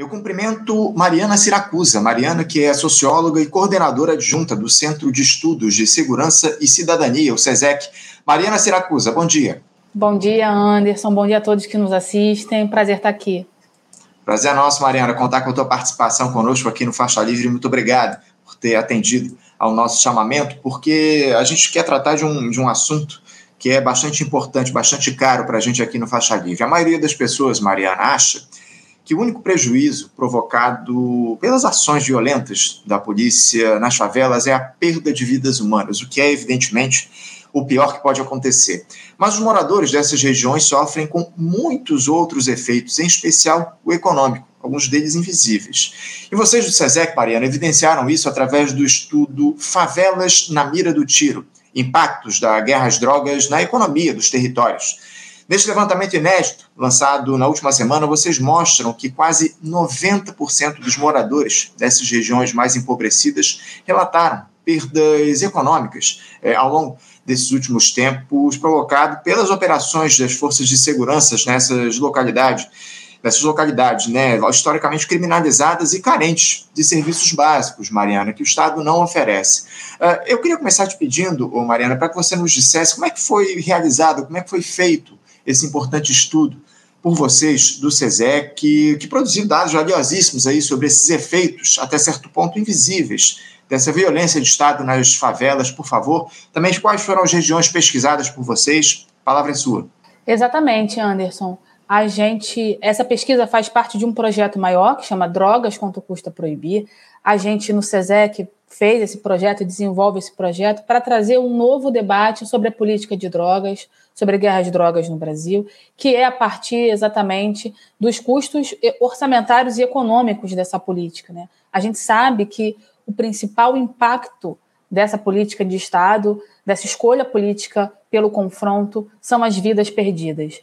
Eu cumprimento Mariana Siracusa, Mariana que é socióloga e coordenadora adjunta do Centro de Estudos de Segurança e Cidadania, o SESEC. Mariana Siracusa, bom dia. Bom dia, Anderson. Bom dia a todos que nos assistem. Prazer estar aqui. Prazer é nosso, Mariana, contar com a tua participação conosco aqui no Faixa Livre. Muito obrigado por ter atendido ao nosso chamamento, porque a gente quer tratar de um, de um assunto que é bastante importante, bastante caro para a gente aqui no Faixa Livre. A maioria das pessoas, Mariana, acha que o único prejuízo provocado pelas ações violentas da polícia nas favelas é a perda de vidas humanas, o que é, evidentemente, o pior que pode acontecer. Mas os moradores dessas regiões sofrem com muitos outros efeitos, em especial o econômico, alguns deles invisíveis. E vocês do SESEC, Mariana, evidenciaram isso através do estudo Favelas na Mira do Tiro, impactos da guerra às drogas na economia dos territórios. Neste levantamento inédito, lançado na última semana, vocês mostram que quase 90% dos moradores dessas regiões mais empobrecidas relataram perdas econômicas é, ao longo desses últimos tempos, provocado pelas operações das forças de segurança nessas localidades, nessas localidades, né, historicamente criminalizadas e carentes de serviços básicos, Mariana, que o Estado não oferece. Uh, eu queria começar te pedindo, Mariana, para que você nos dissesse como é que foi realizado, como é que foi feito esse importante estudo por vocês do SESEC, que, que produziu dados valiosíssimos aí sobre esses efeitos, até certo ponto invisíveis, dessa violência de Estado nas favelas, por favor. Também quais foram as regiões pesquisadas por vocês? Palavra é sua. Exatamente, Anderson. A gente, essa pesquisa faz parte de um projeto maior que chama Drogas quanto custa proibir. A gente no SESEC fez esse projeto desenvolve esse projeto para trazer um novo debate sobre a política de drogas, sobre a guerra de drogas no Brasil, que é a partir exatamente dos custos orçamentários e econômicos dessa política. Né? A gente sabe que o principal impacto dessa política de Estado, dessa escolha política pelo confronto, são as vidas perdidas.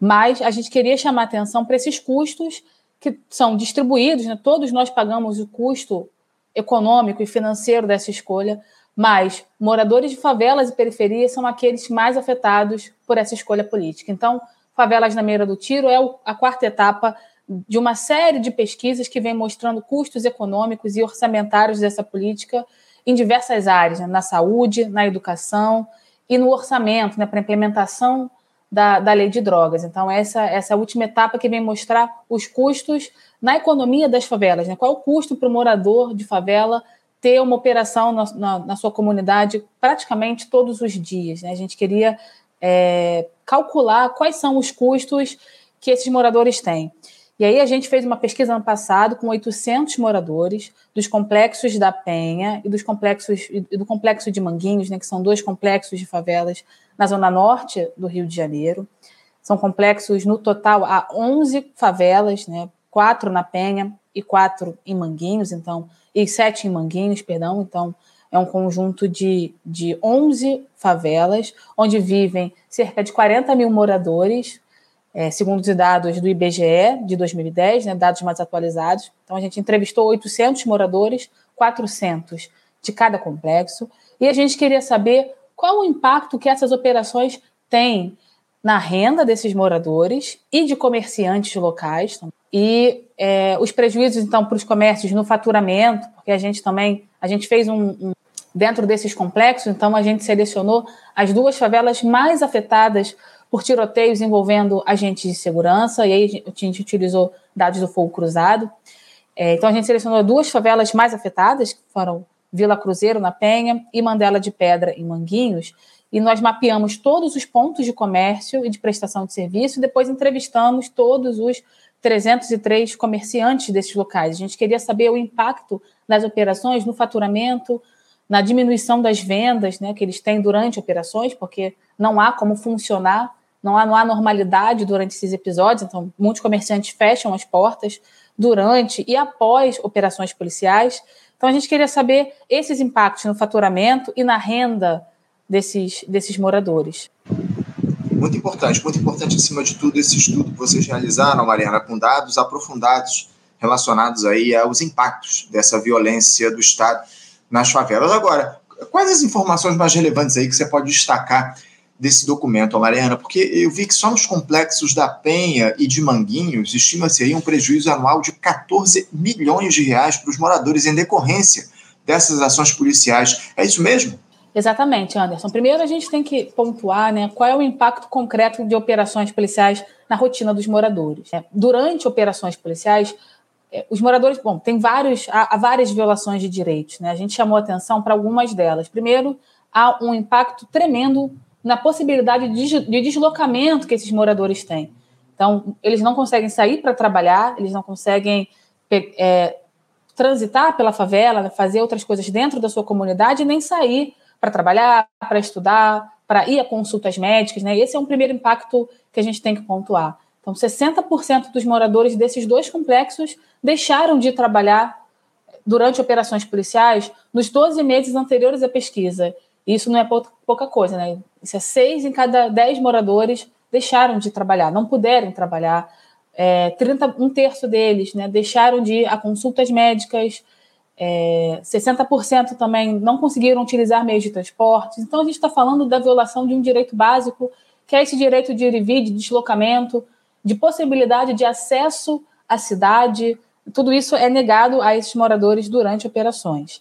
Mas a gente queria chamar atenção para esses custos que são distribuídos, né? todos nós pagamos o custo econômico e financeiro dessa escolha, mas moradores de favelas e periferias são aqueles mais afetados por essa escolha política. Então, Favelas na Meira do Tiro é a quarta etapa de uma série de pesquisas que vem mostrando custos econômicos e orçamentários dessa política em diversas áreas, né? na saúde, na educação e no orçamento, né? para a implementação da, da lei de drogas. Então, essa, essa última etapa que vem mostrar os custos na economia das favelas. Né? Qual é o custo para o morador de favela ter uma operação na, na, na, sua comunidade praticamente todos os dias? Né? A gente queria é, calcular quais são os custos que esses moradores têm. E aí a gente fez uma pesquisa ano passado com 800 moradores dos complexos da Penha e dos complexos e do complexo de Manguinhos, né, que são dois complexos de favelas na zona norte do Rio de Janeiro. São complexos no total há 11 favelas, né, quatro na Penha e quatro em Manguinhos, então e sete em Manguinhos, perdão. Então é um conjunto de, de 11 favelas onde vivem cerca de 40 mil moradores é, segundo os dados do IBGE de 2010, né, dados mais atualizados. Então, a gente entrevistou 800 moradores, 400 de cada complexo, e a gente queria saber qual o impacto que essas operações têm na renda desses moradores e de comerciantes locais, e é, os prejuízos, então, para os comércios no faturamento, porque a gente também, a gente fez um, um dentro desses complexos, então a gente selecionou as duas favelas mais afetadas por tiroteios envolvendo agentes de segurança, e aí a gente utilizou dados do fogo cruzado. É, então a gente selecionou duas favelas mais afetadas, que foram Vila Cruzeiro, na Penha, e Mandela de Pedra, em Manguinhos, e nós mapeamos todos os pontos de comércio e de prestação de serviço, e depois entrevistamos todos os 303 comerciantes desses locais. A gente queria saber o impacto das operações no faturamento, na diminuição das vendas né, que eles têm durante operações, porque não há como funcionar não há, não há normalidade durante esses episódios, então muitos comerciantes fecham as portas durante e após operações policiais. Então a gente queria saber esses impactos no faturamento e na renda desses, desses moradores. Muito importante, muito importante acima de tudo esse estudo que vocês realizaram, Mariana, com dados aprofundados relacionados aí aos impactos dessa violência do Estado nas favelas. Agora, quais as informações mais relevantes aí que você pode destacar desse documento, Mariana, porque eu vi que só nos complexos da Penha e de Manguinhos estima-se aí um prejuízo anual de 14 milhões de reais para os moradores em decorrência dessas ações policiais. É isso mesmo? Exatamente, Anderson. Primeiro a gente tem que pontuar né, qual é o impacto concreto de operações policiais na rotina dos moradores. Né? Durante operações policiais, é, os moradores, bom, tem vários, há, várias violações de direitos, né? A gente chamou atenção para algumas delas. Primeiro, há um impacto tremendo na possibilidade de, de deslocamento que esses moradores têm. Então, eles não conseguem sair para trabalhar, eles não conseguem é, transitar pela favela, fazer outras coisas dentro da sua comunidade, nem sair para trabalhar, para estudar, para ir a consultas médicas, né? Esse é um primeiro impacto que a gente tem que pontuar. Então, 60% dos moradores desses dois complexos deixaram de trabalhar durante operações policiais nos 12 meses anteriores à pesquisa. Isso não é pouca coisa, né? Isso é seis em cada dez moradores deixaram de trabalhar, não puderam trabalhar. É, 30, um terço deles né, deixaram de ir a consultas médicas, é, 60% também não conseguiram utilizar meios de transporte. Então, a gente está falando da violação de um direito básico, que é esse direito de ir e vir, de deslocamento, de possibilidade de acesso à cidade. Tudo isso é negado a esses moradores durante operações.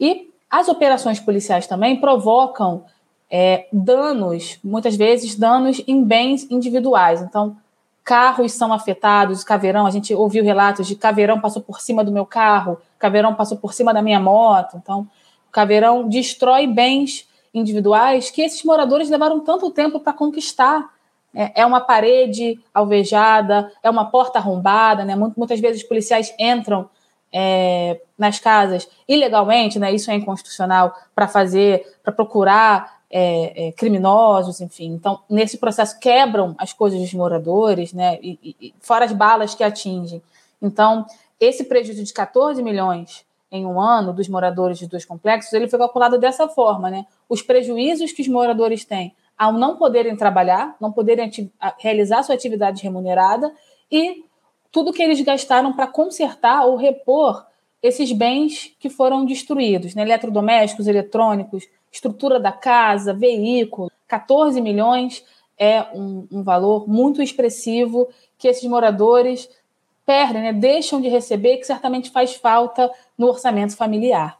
E as operações policiais também provocam é, danos, muitas vezes danos em bens individuais. Então, carros são afetados, caveirão, a gente ouviu relatos de caveirão passou por cima do meu carro, caveirão passou por cima da minha moto. Então, caveirão destrói bens individuais que esses moradores levaram tanto tempo para conquistar. É, é uma parede alvejada, é uma porta arrombada, né? Muitas vezes os policiais entram é, nas casas ilegalmente, né? Isso é inconstitucional para fazer, para procurar é, é, criminosos, enfim. Então, nesse processo quebram as coisas dos moradores, né? E, e, fora as balas que atingem. Então, esse prejuízo de 14 milhões em um ano dos moradores de dois complexos, ele foi calculado dessa forma, né? Os prejuízos que os moradores têm ao não poderem trabalhar, não poderem realizar sua atividade remunerada e tudo que eles gastaram para consertar ou repor esses bens que foram destruídos, né? eletrodomésticos, eletrônicos, estrutura da casa, veículo. 14 milhões é um, um valor muito expressivo que esses moradores perdem, né? deixam de receber, que certamente faz falta no orçamento familiar.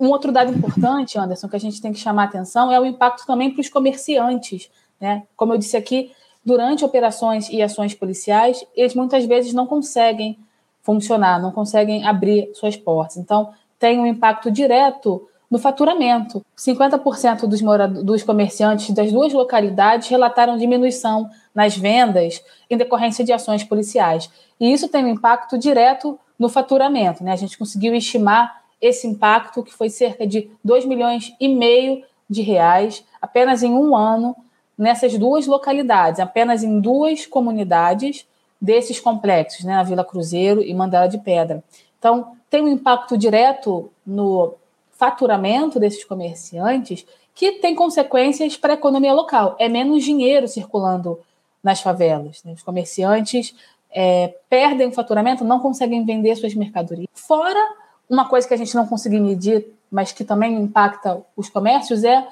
Um outro dado importante, Anderson, que a gente tem que chamar atenção é o impacto também para os comerciantes. Né? Como eu disse aqui, durante operações e ações policiais, eles muitas vezes não conseguem funcionar, não conseguem abrir suas portas. Então, tem um impacto direto no faturamento. 50% dos, dos comerciantes das duas localidades relataram diminuição nas vendas em decorrência de ações policiais. E isso tem um impacto direto no faturamento. Né? A gente conseguiu estimar esse impacto, que foi cerca de 2 milhões e meio de reais, apenas em um ano, nessas duas localidades, apenas em duas comunidades desses complexos, né? a Vila Cruzeiro e Mandela de Pedra. Então, tem um impacto direto no faturamento desses comerciantes que tem consequências para a economia local. É menos dinheiro circulando nas favelas. Né? Os comerciantes é, perdem o faturamento, não conseguem vender suas mercadorias. Fora uma coisa que a gente não conseguiu medir, mas que também impacta os comércios, é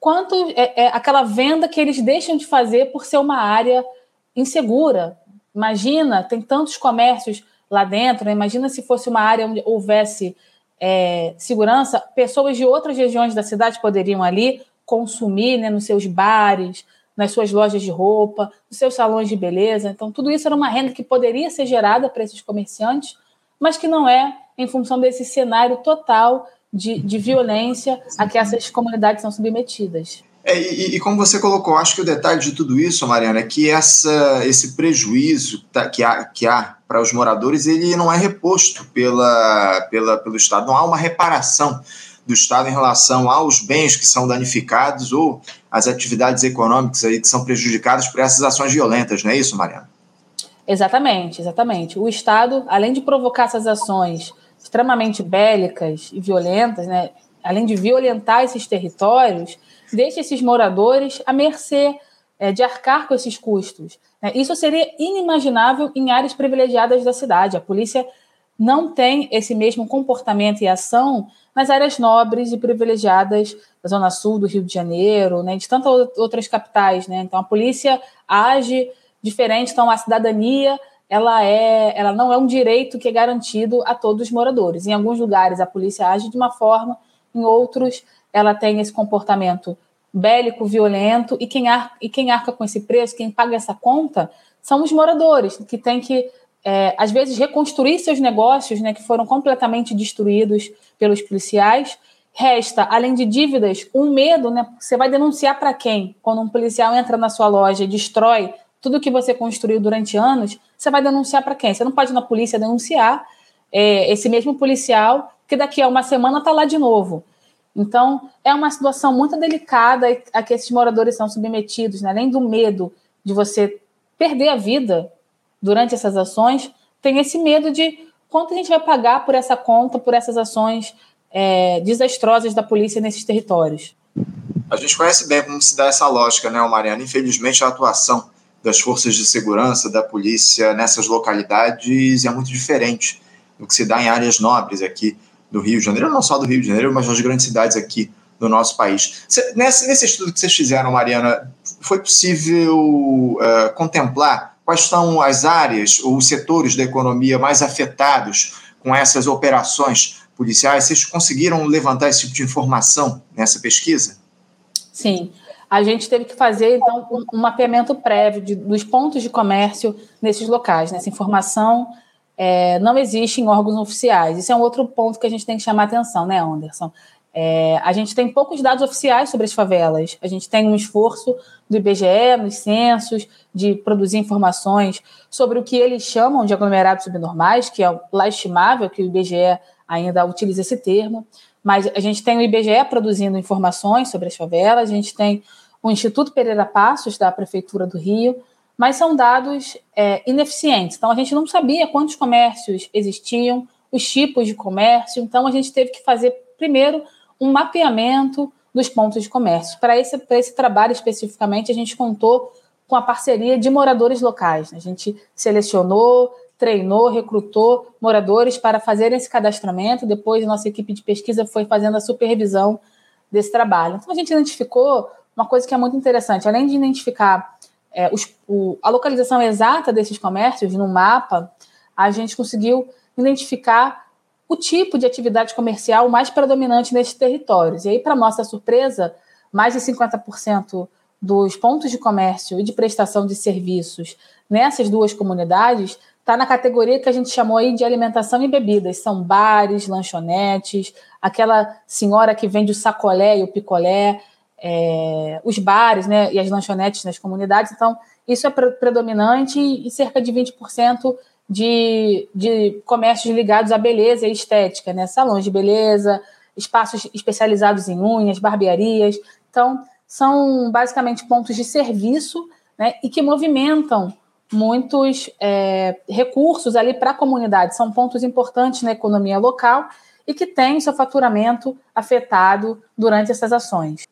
quanto é, é aquela venda que eles deixam de fazer por ser uma área insegura. Imagina, tem tantos comércios lá dentro, né? imagina se fosse uma área onde houvesse é, segurança, pessoas de outras regiões da cidade poderiam ali consumir né, nos seus bares, nas suas lojas de roupa, nos seus salões de beleza. Então, tudo isso era uma renda que poderia ser gerada para esses comerciantes, mas que não é em função desse cenário total de, de violência a que essas comunidades são submetidas. É, e, e, como você colocou, acho que o detalhe de tudo isso, Mariana, é que essa, esse prejuízo tá, que há, que há para os moradores, ele não é reposto pela, pela, pelo Estado, não há uma reparação do Estado em relação aos bens que são danificados ou as atividades econômicas aí que são prejudicadas por essas ações violentas, não é isso, Mariana? Exatamente, exatamente. O Estado, além de provocar essas ações extremamente bélicas e violentas, né, além de violentar esses territórios, deixa esses moradores à mercê é, de arcar com esses custos. Né? Isso seria inimaginável em áreas privilegiadas da cidade. A polícia não tem esse mesmo comportamento e ação nas áreas nobres e privilegiadas da Zona Sul do Rio de Janeiro, né, de tantas outras capitais. Né? Então, a polícia age diferente, então a cidadania ela, é, ela não é um direito que é garantido a todos os moradores. Em alguns lugares, a polícia age de uma forma, em outros, ela tem esse comportamento bélico, violento, e quem, arca, e quem arca com esse preço, quem paga essa conta, são os moradores, que têm que é, às vezes, reconstruir seus negócios, né, que foram completamente destruídos pelos policiais. Resta, além de dívidas, um medo, né? Você vai denunciar para quem? Quando um policial entra na sua loja e destrói tudo que você construiu durante anos, você vai denunciar para quem? Você não pode ir na polícia denunciar é, esse mesmo policial, que daqui a uma semana está lá de novo. Então, é uma situação muito delicada a que esses moradores são submetidos, né? além do medo de você perder a vida durante essas ações, tem esse medo de quanto a gente vai pagar por essa conta, por essas ações é, desastrosas da polícia nesses territórios. A gente conhece bem como se dá essa lógica, né, Mariana? Infelizmente, a atuação das forças de segurança, da polícia nessas localidades é muito diferente do que se dá em áreas nobres aqui do Rio de Janeiro, não só do Rio de Janeiro, mas das grandes cidades aqui do nosso país. Nesse, nesse estudo que vocês fizeram, Mariana, foi possível uh, contemplar quais são as áreas ou os setores da economia mais afetados com essas operações policiais? Vocês conseguiram levantar esse tipo de informação nessa pesquisa? Sim. A gente teve que fazer, então, um, mapeamento prévio de, dos pontos de comércio nesses locais. Nessa informação é, não existe em órgãos oficiais. Isso é um outro ponto que a gente tem que chamar atenção, né, Anderson? É, a gente tem poucos dados oficiais sobre as favelas. A gente tem um esforço do IBGE nos censos de produzir informações sobre o que eles chamam de aglomerados subnormais, que é lastimável que o IBGE ainda utiliza esse termo. Mas a gente tem o IBGE produzindo informações sobre as favelas, a gente tem o Instituto Pereira Passos, da Prefeitura do Rio, mas são dados é, ineficientes. Então, a gente não sabia quantos comércios existiam, os tipos de comércio, então a gente teve que fazer primeiro um mapeamento dos pontos de comércio. Para esse, esse trabalho especificamente, a gente contou com a parceria de moradores locais. A gente selecionou, treinou, recrutou moradores para fazerem esse cadastramento. Depois, nossa equipe de pesquisa foi fazendo a supervisão desse trabalho. Então, a gente identificou uma coisa que é muito interessante. Além de identificar é, os, o, a localização exata desses comércios no mapa, a gente conseguiu identificar o tipo de atividade comercial mais predominante nesses territórios. E aí, para nossa surpresa, mais de 50% dos pontos de comércio e de prestação de serviços nessas duas comunidades está na categoria que a gente chamou aí de alimentação e bebidas. São bares, lanchonetes, aquela senhora que vende o sacolé e o picolé, é, os bares né, e as lanchonetes nas comunidades. Então, isso é predominante e cerca de 20% de, de comércios ligados à beleza e estética, né? Salões de beleza, espaços especializados em unhas, barbearias. Então, são basicamente pontos de serviço né, e que movimentam muitos é, recursos ali para a comunidade. São pontos importantes na economia local e que têm seu faturamento afetado durante essas ações.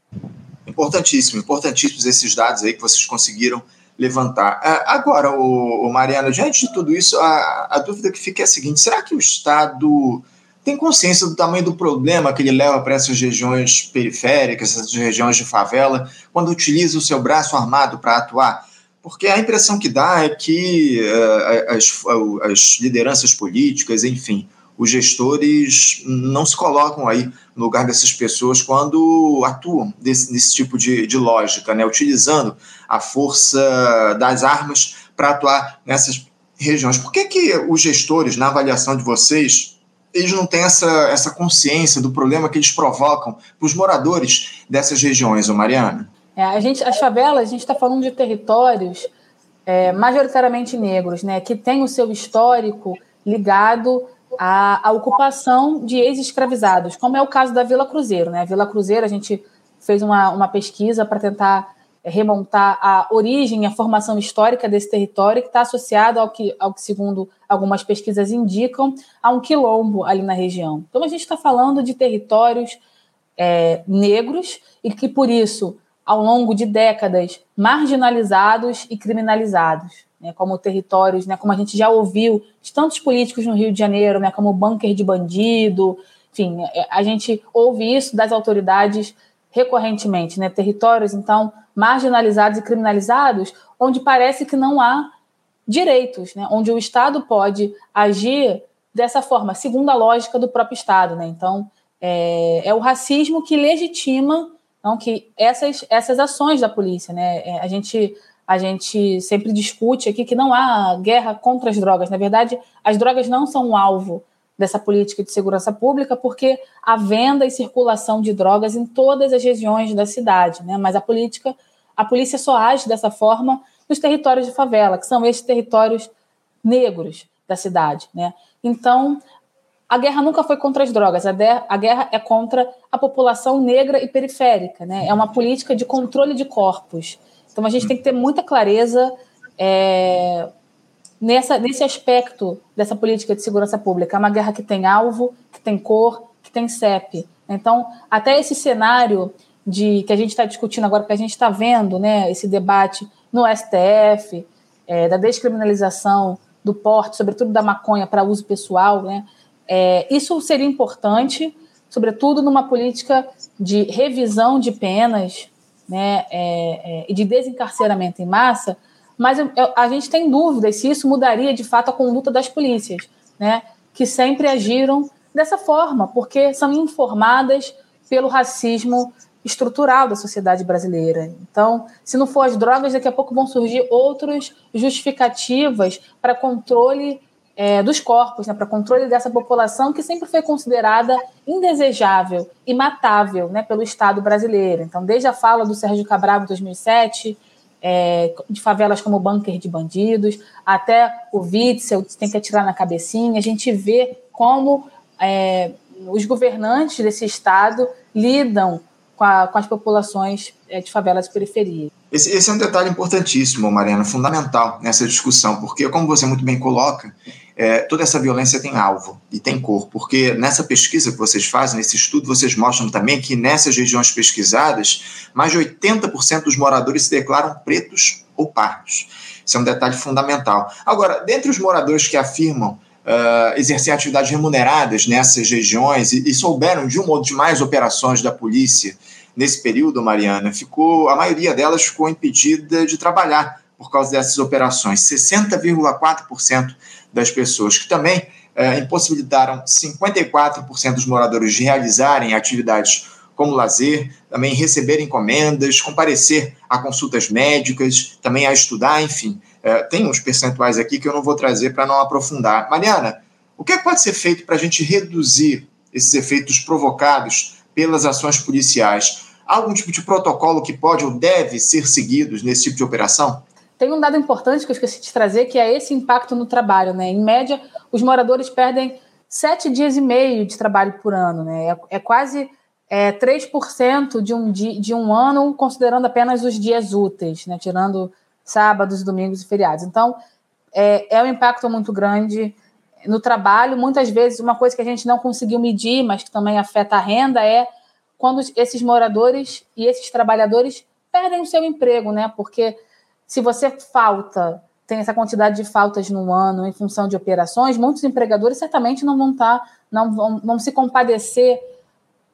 Importantíssimo, importantíssimos esses dados aí que vocês conseguiram levantar. É, agora, o Mariana, diante de tudo isso, a, a dúvida que fica é a seguinte: será que o Estado tem consciência do tamanho do problema que ele leva para essas regiões periféricas, essas regiões de favela, quando utiliza o seu braço armado para atuar? Porque a impressão que dá é que uh, as, as lideranças políticas, enfim, os gestores não se colocam aí no lugar dessas pessoas quando atuam desse, nesse tipo de, de lógica, né? utilizando a força das armas para atuar nessas regiões. Por que, que os gestores, na avaliação de vocês, eles não têm essa, essa consciência do problema que eles provocam para os moradores dessas regiões, Mariana? É, a gente, as favelas, a gente está falando de territórios é, majoritariamente negros, né, que tem o seu histórico ligado à, à ocupação de ex-escravizados, como é o caso da Vila Cruzeiro. Né? A Vila Cruzeiro, a gente fez uma, uma pesquisa para tentar remontar a origem a formação histórica desse território, que está associado ao que, ao que, segundo algumas pesquisas indicam, a um quilombo ali na região. Então, a gente está falando de territórios é, negros e que, por isso, ao longo de décadas, marginalizados e criminalizados. Né, como territórios, né, como a gente já ouviu de tantos políticos no Rio de Janeiro, né, como bunker de bandido, enfim, é, a gente ouve isso das autoridades recorrentemente, né, territórios então marginalizados e criminalizados, onde parece que não há direitos, né, onde o Estado pode agir dessa forma, segundo a lógica do próprio Estado, né, então é, é o racismo que legitima não, que essas, essas ações da polícia, né, é, a gente a gente sempre discute aqui que não há guerra contra as drogas. Na verdade, as drogas não são um alvo dessa política de segurança pública, porque há venda e circulação de drogas em todas as regiões da cidade, né? Mas a política, a polícia só age dessa forma nos territórios de favela, que são esses territórios negros da cidade, né? Então, a guerra nunca foi contra as drogas, a, a guerra é contra a população negra e periférica, né? É uma política de controle de corpos. Então a gente tem que ter muita clareza é, nessa, nesse aspecto dessa política de segurança pública. É uma guerra que tem alvo, que tem cor, que tem CEP. Então, até esse cenário de que a gente está discutindo agora, que a gente está vendo, né, esse debate no STF, é, da descriminalização do porte, sobretudo da maconha para uso pessoal, né, é, isso seria importante, sobretudo numa política de revisão de penas né, é, é, de desencarceramento em massa, mas eu, eu, a gente tem dúvidas se isso mudaria de fato a conduta das polícias, né, que sempre agiram dessa forma, porque são informadas pelo racismo estrutural da sociedade brasileira. Então, se não for as drogas, daqui a pouco vão surgir outras justificativas para controle é, dos corpos, né, para controle dessa população que sempre foi considerada indesejável e matável né, pelo Estado brasileiro. Então, desde a fala do Sérgio Cabral em 2007, é, de favelas como bunker de bandidos, até o Witzel, que tem que atirar na cabecinha, a gente vê como é, os governantes desse Estado lidam com, a, com as populações é, de favelas e periferias. Esse, esse, é um detalhe importantíssimo, Mariana, fundamental nessa discussão, porque, como você muito bem coloca, é, toda essa violência tem alvo e tem cor, porque nessa pesquisa que vocês fazem, nesse estudo, vocês mostram também que nessas regiões pesquisadas, mais de 80% dos moradores se declaram pretos ou pardos. Isso é um detalhe fundamental. Agora, dentre os moradores que afirmam Uh, exercer atividades remuneradas nessas regiões e, e, souberam de uma ou de mais operações da polícia nesse período, Mariana, ficou a maioria delas ficou impedida de trabalhar por causa dessas operações. 60,4% das pessoas, que também é, impossibilitaram 54% dos moradores de realizarem atividades como lazer, também receber encomendas, comparecer a consultas médicas, também a estudar, enfim. É, tem uns percentuais aqui que eu não vou trazer para não aprofundar. Mariana, o que, é pode ser feito para a gente reduzir esses efeitos provocados pelas ações policiais? Algum tipo de protocolo que pode ou deve ser seguido nesse tipo de operação? Tem um dado importante que eu esqueci de trazer, que é esse impacto no trabalho. Né? Em média, os moradores perdem sete dias e meio de trabalho por ano. Né? É, é quase é, 3% de um, de um ano, considerando apenas os dias úteis, né? tirando sábados, domingos e feriados. Então, é, é um impacto muito grande no trabalho. Muitas vezes, uma coisa que a gente não conseguiu medir, mas que também afeta a renda, é quando esses moradores e esses trabalhadores perdem o seu emprego, né? Porque se você falta, tem essa quantidade de faltas no ano em função de operações, muitos empregadores certamente não vão estar, tá, não vão, vão se compadecer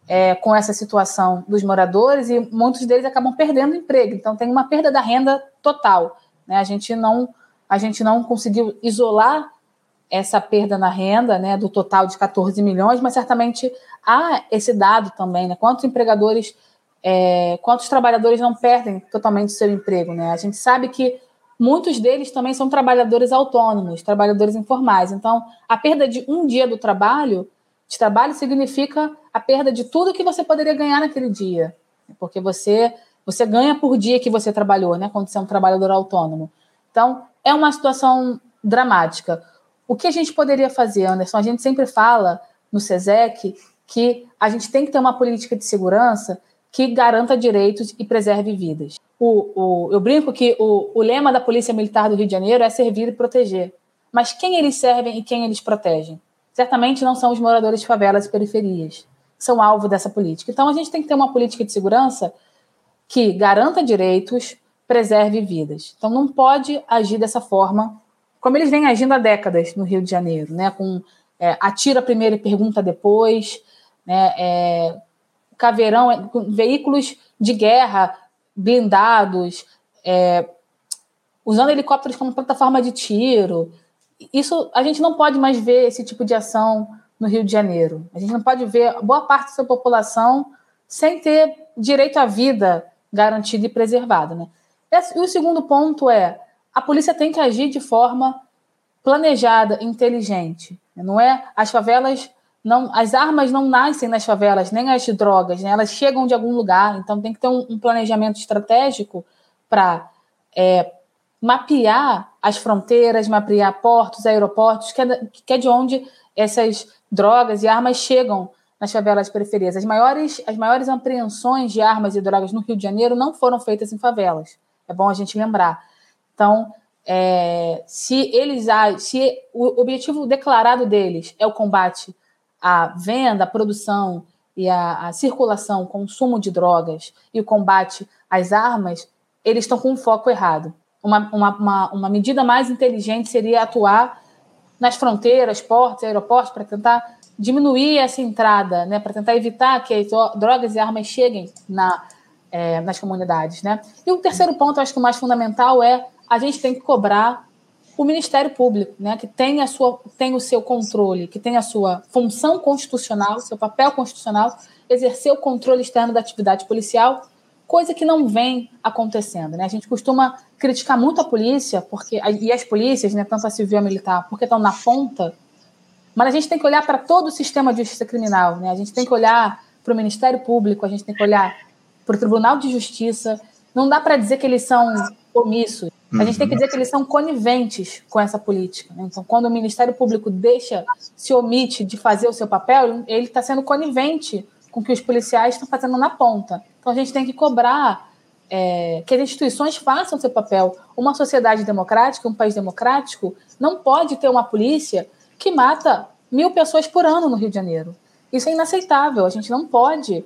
é, com essa situação dos moradores e muitos deles acabam perdendo emprego. Então tem uma perda da renda total. Né? A gente não a gente não conseguiu isolar essa perda na renda, né, do total de 14 milhões, mas certamente há esse dado também, né? Quantos empregadores é, quantos trabalhadores não perdem totalmente o seu emprego, né? A gente sabe que muitos deles também são trabalhadores autônomos, trabalhadores informais. Então, a perda de um dia do trabalho, de trabalho, significa a perda de tudo que você poderia ganhar naquele dia, porque você você ganha por dia que você trabalhou, né? Quando você é um trabalhador autônomo. Então, é uma situação dramática. O que a gente poderia fazer, Anderson? A gente sempre fala no SESEC que a gente tem que ter uma política de segurança que garanta direitos e preserve vidas. O, o, eu brinco que o, o lema da Polícia Militar do Rio de Janeiro é servir e proteger. Mas quem eles servem e quem eles protegem? Certamente não são os moradores de favelas e periferias. São alvo dessa política. Então a gente tem que ter uma política de segurança que garanta direitos, preserve vidas. Então não pode agir dessa forma, como eles vêm agindo há décadas no Rio de Janeiro, né? Com é, atira primeiro e pergunta depois, né? É, caveirão, é, veículos de guerra blindados, é, usando helicópteros como plataforma de tiro. Isso a gente não pode mais ver esse tipo de ação no Rio de Janeiro. A gente não pode ver boa parte da sua população sem ter direito à vida garantida e preservada. Né? E o segundo ponto é a polícia tem que agir de forma planejada, inteligente. Não é as favelas não, as armas não nascem nas favelas, nem as drogas, né? elas chegam de algum lugar, então tem que ter um, um planejamento estratégico para é, mapear as fronteiras, mapear portos, aeroportos, que é, que é de onde essas drogas e armas chegam nas favelas periferias. As maiores, as maiores apreensões de armas e drogas no Rio de Janeiro não foram feitas em favelas. É bom a gente lembrar. Então, é, se eles se o objetivo declarado deles é o combate à venda, à produção e à, à circulação, consumo de drogas e o combate às armas, eles estão com um foco errado. Uma, uma, uma, uma medida mais inteligente seria atuar nas fronteiras, portos, aeroportos, para tentar diminuir essa entrada, né, para tentar evitar que as drogas e armas cheguem na, é, nas comunidades. Né? E o terceiro ponto, acho que o mais fundamental é a gente tem que cobrar o Ministério Público, né, que tem, a sua, tem o seu controle, que tem a sua função constitucional, seu papel constitucional, exercer o controle externo da atividade policial coisa que não vem acontecendo. Né? A gente costuma criticar muito a polícia, porque e as polícias, né, tanto a civil e a militar, porque estão na ponta, mas a gente tem que olhar para todo o sistema de justiça criminal. Né? A gente tem que olhar para o Ministério Público, a gente tem que olhar para o Tribunal de Justiça. Não dá para dizer que eles são omissos. A gente tem que dizer que eles são coniventes com essa política. Né? Então, quando o Ministério Público deixa, se omite de fazer o seu papel, ele está sendo conivente com o que os policiais estão fazendo na ponta. Então a gente tem que cobrar é, que as instituições façam seu papel. Uma sociedade democrática, um país democrático, não pode ter uma polícia que mata mil pessoas por ano no Rio de Janeiro. Isso é inaceitável. A gente não pode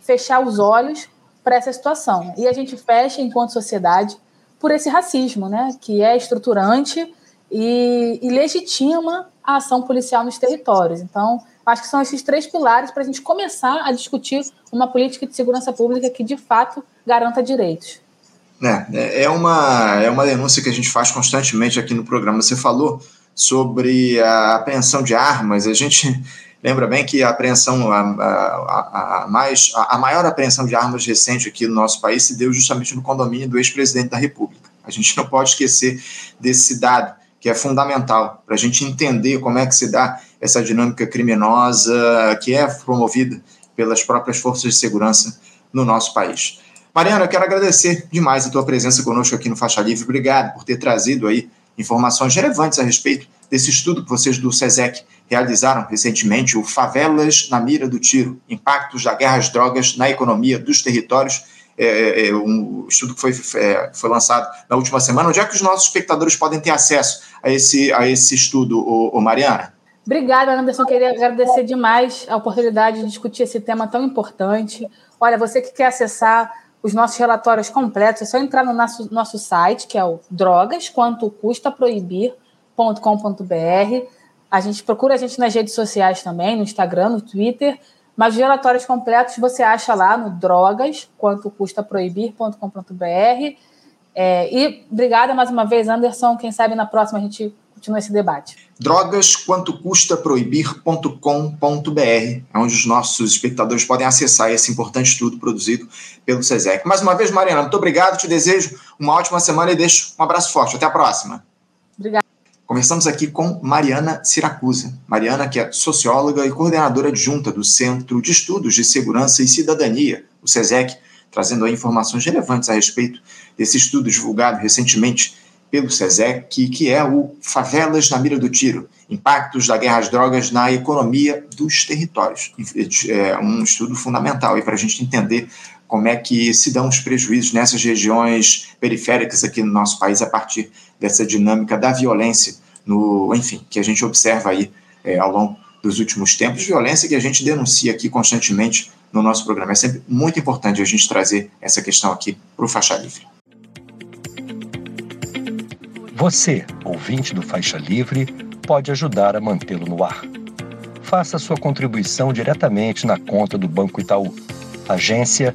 fechar os olhos para essa situação. E a gente fecha, enquanto sociedade, por esse racismo, né, que é estruturante e, e legitima a ação policial nos territórios. Então, Acho que são esses três pilares para a gente começar a discutir uma política de segurança pública que, de fato, garanta direitos. É, é, é uma, é uma denúncia que a gente faz constantemente aqui no programa. Você falou sobre a apreensão de armas. A gente lembra bem que a apreensão, a, a, a, mais, a maior apreensão de armas recente aqui no nosso país se deu justamente no condomínio do ex-presidente da República. A gente não pode esquecer desse dado que é fundamental para a gente entender como é que se dá essa dinâmica criminosa que é promovida pelas próprias forças de segurança no nosso país. Mariana, eu quero agradecer demais a tua presença conosco aqui no Faixa Livre. Obrigado por ter trazido aí informações relevantes a respeito desse estudo que vocês do SESEC realizaram recentemente, o Favelas na Mira do Tiro, Impactos da Guerra às Drogas na Economia dos Territórios é, é, é, um estudo que foi, é, foi lançado na última semana. Onde é que os nossos espectadores podem ter acesso a esse, a esse estudo, ô, ô Mariana? Obrigada, Anderson. Queria agradecer demais a oportunidade de discutir esse tema tão importante. Olha, você que quer acessar os nossos relatórios completos, é só entrar no nosso, nosso site, que é o drogas, quanto custa proibir.com.br. A gente procura a gente nas redes sociais também, no Instagram, no Twitter. Mas os relatórios completos você acha lá no drogas, quanto custa proibir.com.br. É, e obrigada mais uma vez, Anderson. Quem sabe na próxima a gente continua esse debate. Drogas, quanto custa proibir.com.br, é onde os nossos espectadores podem acessar esse importante estudo produzido pelo SESEC. Mais uma vez, Mariana, muito obrigado, te desejo uma ótima semana e deixo um abraço forte. Até a próxima. Conversamos aqui com Mariana Siracusa. Mariana, que é socióloga e coordenadora adjunta do Centro de Estudos de Segurança e Cidadania, o SESEC, trazendo informações relevantes a respeito desse estudo divulgado recentemente pelo SESEC, que é o Favelas na Mira do Tiro, Impactos da Guerra às Drogas na Economia dos Territórios. É um estudo fundamental para a gente entender como é que se dão os prejuízos nessas regiões periféricas aqui no nosso país a partir dessa dinâmica da violência, no, enfim, que a gente observa aí é, ao longo dos últimos tempos, violência que a gente denuncia aqui constantemente no nosso programa. É sempre muito importante a gente trazer essa questão aqui para o Faixa Livre. Você, ouvinte do Faixa Livre, pode ajudar a mantê-lo no ar. Faça sua contribuição diretamente na conta do Banco Itaú. Agência